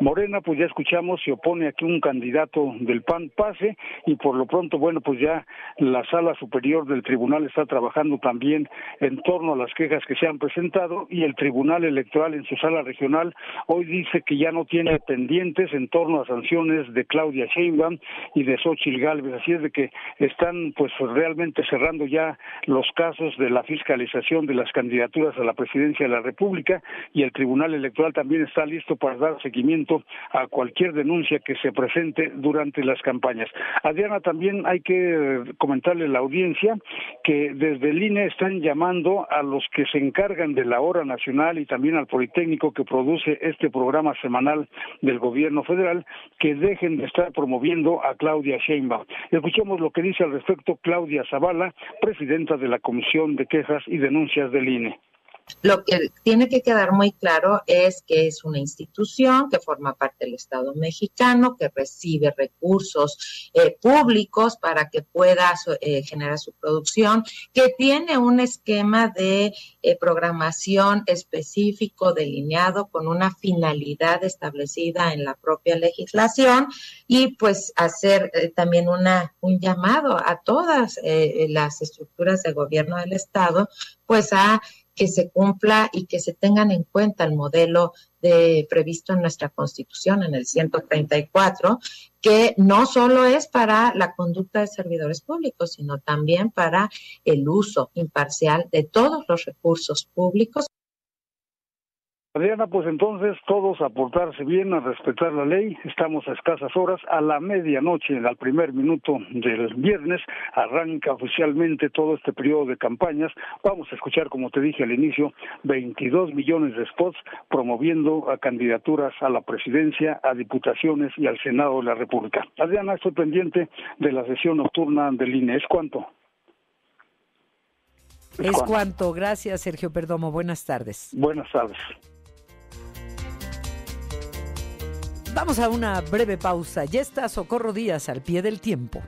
Morena, pues ya escuchamos, se opone a que un candidato del PAN pase y por lo pronto, bueno, pues ya la sala superior del tribunal está trabajando también en torno a las que que se han presentado y el Tribunal Electoral en su sala regional hoy dice que ya no tiene pendientes en torno a sanciones de Claudia Sheinbaum y de Xochitl Gálvez, así es de que están pues realmente cerrando ya los casos de la fiscalización de las candidaturas a la presidencia de la República y el Tribunal Electoral también está listo para dar seguimiento a cualquier denuncia que se presente durante las campañas. Adriana, también hay que comentarle a la audiencia que desde el INE están llamando a los que se encargan de la hora nacional y también al Politécnico que produce este programa semanal del gobierno federal que dejen de estar promoviendo a Claudia Sheinbaum. Escuchemos lo que dice al respecto Claudia Zavala, presidenta de la Comisión de Quejas y Denuncias del INE. Lo que tiene que quedar muy claro es que es una institución que forma parte del Estado mexicano, que recibe recursos eh, públicos para que pueda eh, generar su producción, que tiene un esquema de eh, programación específico delineado con una finalidad establecida en la propia legislación y pues hacer también una, un llamado a todas las estructuras de gobierno del Estado pues a que se cumpla y que se tengan en cuenta el modelo de, previsto en nuestra Constitución, en el 134, que no solo es para la conducta de servidores públicos, sino también para el uso imparcial de todos los recursos públicos Adriana, pues entonces todos a portarse bien, a respetar la ley. Estamos a escasas horas, a la medianoche, al primer minuto del viernes, arranca oficialmente todo este periodo de campañas. Vamos a escuchar, como te dije al inicio, 22 millones de spots promoviendo a candidaturas a la presidencia, a diputaciones y al Senado de la República. Adriana, estoy pendiente de la sesión nocturna del INE. ¿Es cuánto? Es, cuánto. Gracias, Sergio Perdomo. Buenas tardes. Buenas tardes. Vamos a una breve pausa. Ya está Socorro Díaz al pie del tiempo.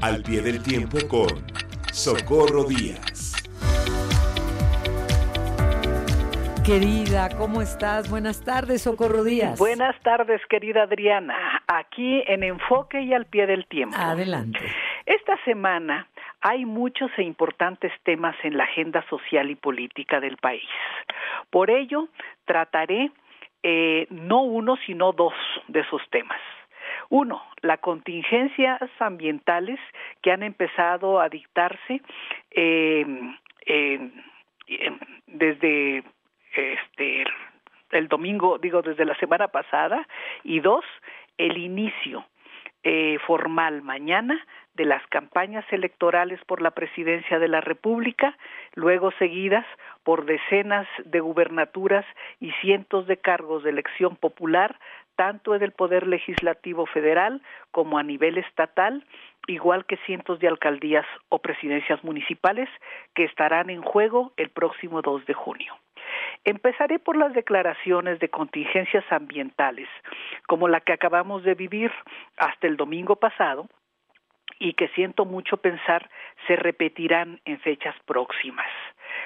Al pie del tiempo con Socorro Díaz. Querida, ¿cómo estás? Buenas tardes, Socorro Díaz. Buenas tardes, querida Adriana. Aquí en Enfoque y al pie del tiempo. Adelante. Esta semana hay muchos e importantes temas en la agenda social y política del país. Por ello, trataré eh, no uno, sino dos de esos temas. Uno, las contingencias ambientales que han empezado a dictarse eh, desde este el domingo, digo, desde la semana pasada, y dos, el inicio eh, formal mañana de las campañas electorales por la presidencia de la República, luego seguidas por decenas de gubernaturas y cientos de cargos de elección popular, tanto en el Poder Legislativo Federal como a nivel estatal, igual que cientos de alcaldías o presidencias municipales que estarán en juego el próximo 2 de junio. Empezaré por las declaraciones de contingencias ambientales, como la que acabamos de vivir hasta el domingo pasado, y que siento mucho pensar se repetirán en fechas próximas.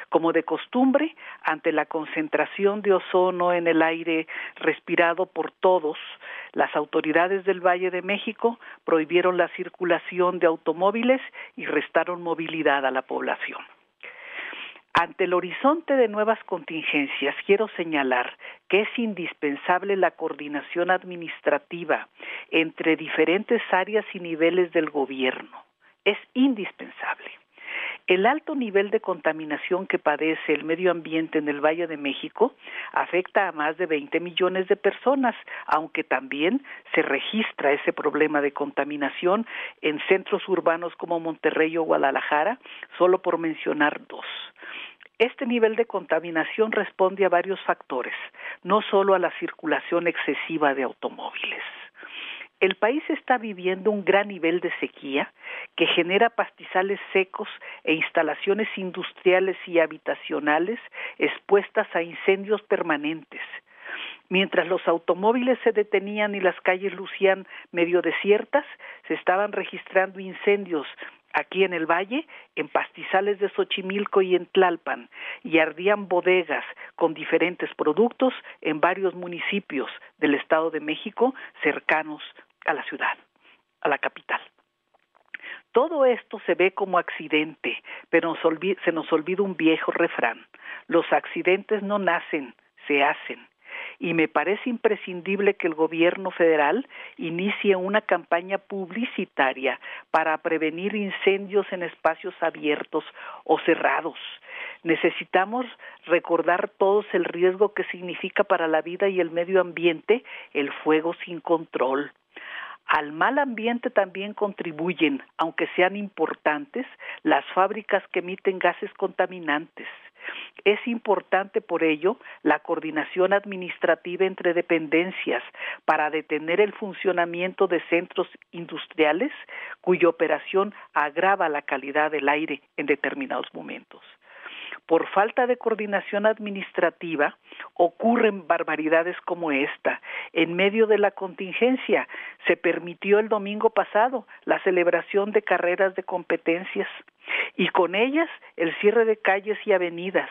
Como de costumbre, ante la concentración de ozono en el aire respirado por todos, las autoridades del Valle de México prohibieron la circulación de automóviles y restaron movilidad a la población. Ante el horizonte de nuevas contingencias, quiero señalar que es indispensable la coordinación administrativa entre diferentes áreas y niveles del gobierno. Es indispensable. El alto nivel de contaminación que padece el medio ambiente en el Valle de México afecta a más de 20 millones de personas, aunque también se registra ese problema de contaminación en centros urbanos como Monterrey o Guadalajara, solo por mencionar dos. Este nivel de contaminación responde a varios factores, no solo a la circulación excesiva de automóviles. El país está viviendo un gran nivel de sequía que genera pastizales secos e instalaciones industriales y habitacionales expuestas a incendios permanentes. Mientras los automóviles se detenían y las calles lucían medio desiertas, se estaban registrando incendios aquí en el valle, en pastizales de Xochimilco y en Tlalpan, y ardían bodegas con diferentes productos en varios municipios del Estado de México cercanos a la ciudad, a la capital. Todo esto se ve como accidente, pero se nos olvida un viejo refrán. Los accidentes no nacen, se hacen y me parece imprescindible que el gobierno federal inicie una campaña publicitaria para prevenir incendios en espacios abiertos o cerrados. Necesitamos recordar todos el riesgo que significa para la vida y el medio ambiente el fuego sin control. Al mal ambiente también contribuyen, aunque sean importantes, las fábricas que emiten gases contaminantes. Es importante por ello la coordinación administrativa entre dependencias para detener el funcionamiento de centros industriales cuya operación agrava la calidad del aire en determinados momentos por falta de coordinación administrativa, ocurren barbaridades como esta. En medio de la contingencia, se permitió el domingo pasado la celebración de carreras de competencias y con ellas el cierre de calles y avenidas,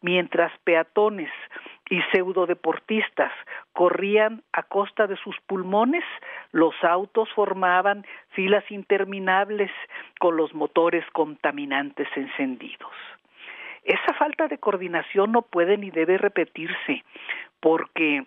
mientras peatones y pseudodeportistas corrían a costa de sus pulmones, los autos formaban filas interminables con los motores contaminantes encendidos. Esa falta de coordinación no puede ni debe repetirse, porque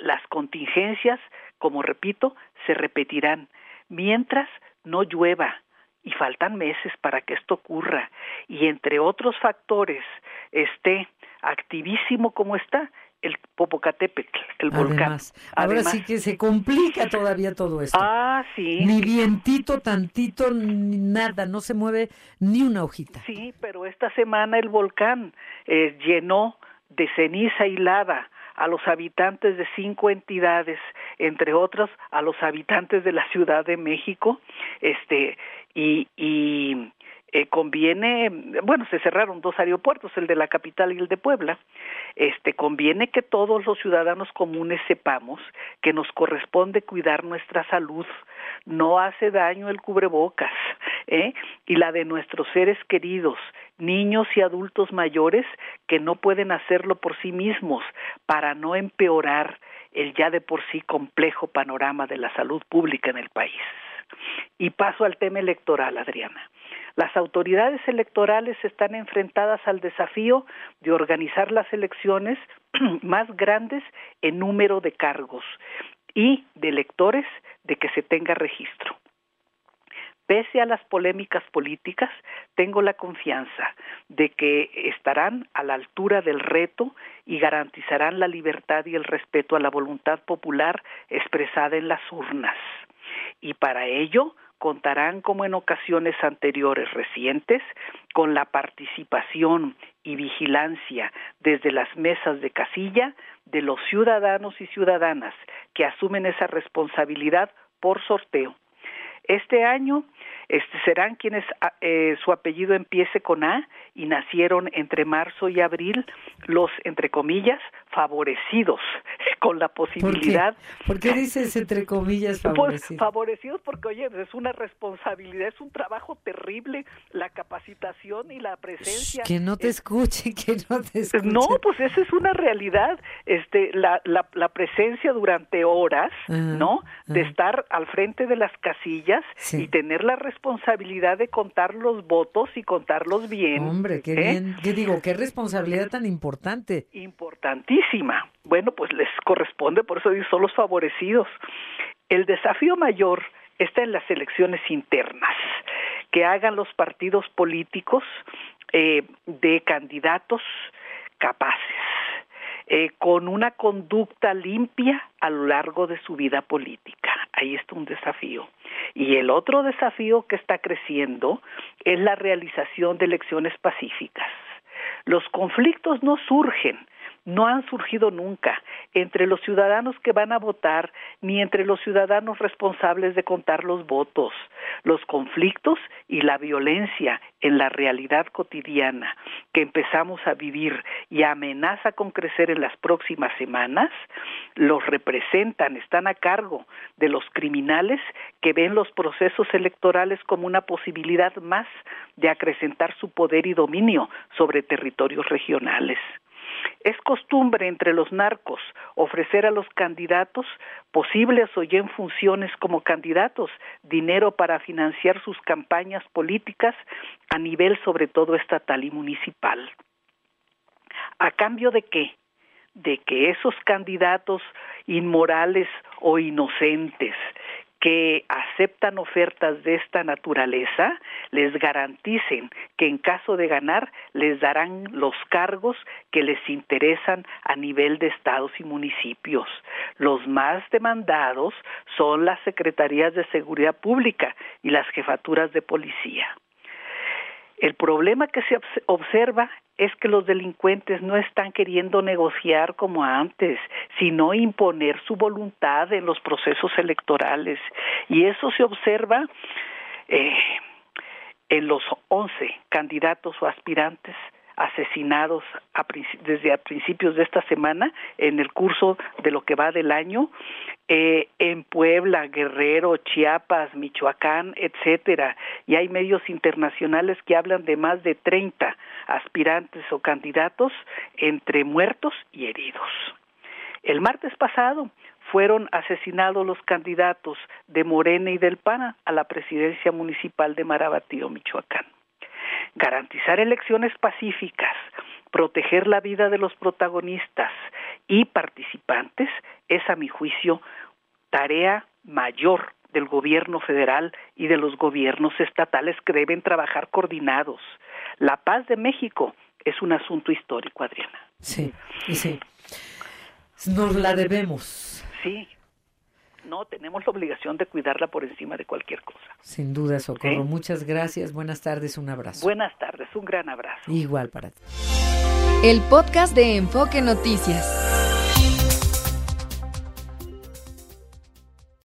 las contingencias, como repito, se repetirán. Mientras no llueva y faltan meses para que esto ocurra y entre otros factores esté activísimo como está el Popocatépetl, el volcán. Ahora sí que se complica todavía todo esto. Ah, sí. Ni vientito, tantito, ni nada, no se mueve ni una hojita. Sí, pero esta semana el volcán eh, llenó de ceniza y lava a los habitantes de cinco entidades, entre otras a los habitantes de la Ciudad de México, este y, y eh, conviene, bueno, se cerraron dos aeropuertos, el de la capital y el de Puebla, este, conviene que todos los ciudadanos comunes sepamos que nos corresponde cuidar nuestra salud, no hace daño el cubrebocas, ¿eh? y la de nuestros seres queridos, niños y adultos mayores que no pueden hacerlo por sí mismos para no empeorar el ya de por sí complejo panorama de la salud pública en el país. Y paso al tema electoral, Adriana. Las autoridades electorales están enfrentadas al desafío de organizar las elecciones más grandes en número de cargos y de electores de que se tenga registro. Pese a las polémicas políticas, tengo la confianza de que estarán a la altura del reto y garantizarán la libertad y el respeto a la voluntad popular expresada en las urnas. Y para ello contarán, como en ocasiones anteriores recientes, con la participación y vigilancia desde las mesas de casilla de los ciudadanos y ciudadanas que asumen esa responsabilidad por sorteo. Este año este, serán quienes ah, eh, su apellido empiece con A y nacieron entre marzo y abril los, entre comillas, favorecidos con la posibilidad. ¿Por qué, dices entre comillas pues, favorecidos? favorecidos porque, oye, es una responsabilidad, es un trabajo terrible la capacitación y la presencia. que no te escuche, que no te escuche. No, pues esa es una realidad. Este, la, la, la presencia durante horas, ¿no? De estar al frente de las casillas y tener la responsabilidad de contar los votos y contarlos bien. Hombre, qué ¿eh? bien. ¿Qué digo? Qué responsabilidad tan importante. Importantísima. Bueno, pues les corresponde, por eso son los favorecidos. El desafío mayor está en las elecciones internas, que hagan los partidos políticos eh, de candidatos capaces, eh, con una conducta limpia a lo largo de su vida política. Ahí está un desafío. Y el otro desafío que está creciendo es la realización de elecciones pacíficas. Los conflictos no surgen no han surgido nunca entre los ciudadanos que van a votar ni entre los ciudadanos responsables de contar los votos. Los conflictos y la violencia en la realidad cotidiana que empezamos a vivir y amenaza con crecer en las próximas semanas, los representan, están a cargo de los criminales que ven los procesos electorales como una posibilidad más de acrecentar su poder y dominio sobre territorios regionales. Es costumbre entre los narcos ofrecer a los candidatos, posibles o ya en funciones como candidatos, dinero para financiar sus campañas políticas a nivel sobre todo estatal y municipal. ¿A cambio de qué? De que esos candidatos inmorales o inocentes que aceptan ofertas de esta naturaleza les garanticen que en caso de ganar les darán los cargos que les interesan a nivel de estados y municipios. Los más demandados son las secretarías de seguridad pública y las jefaturas de policía. El problema que se observa es que los delincuentes no están queriendo negociar como antes, sino imponer su voluntad en los procesos electorales. Y eso se observa eh, en los 11 candidatos o aspirantes asesinados desde a principios de esta semana en el curso de lo que va del año eh, en Puebla, Guerrero, Chiapas, Michoacán, etcétera. Y hay medios internacionales que hablan de más de 30 aspirantes o candidatos entre muertos y heridos. El martes pasado fueron asesinados los candidatos de Morena y del PAN a la presidencia municipal de Marabatío, Michoacán. Garantizar elecciones pacíficas, proteger la vida de los protagonistas y participantes es, a mi juicio, tarea mayor del gobierno federal y de los gobiernos estatales que deben trabajar coordinados. La paz de México es un asunto histórico, Adriana. Sí, sí. Nos la debemos. Sí. No, tenemos la obligación de cuidarla por encima de cualquier cosa. Sin duda, Socorro. Muchas gracias. Buenas tardes. Un abrazo. Buenas tardes. Un gran abrazo. Igual para ti. El podcast de Enfoque Noticias.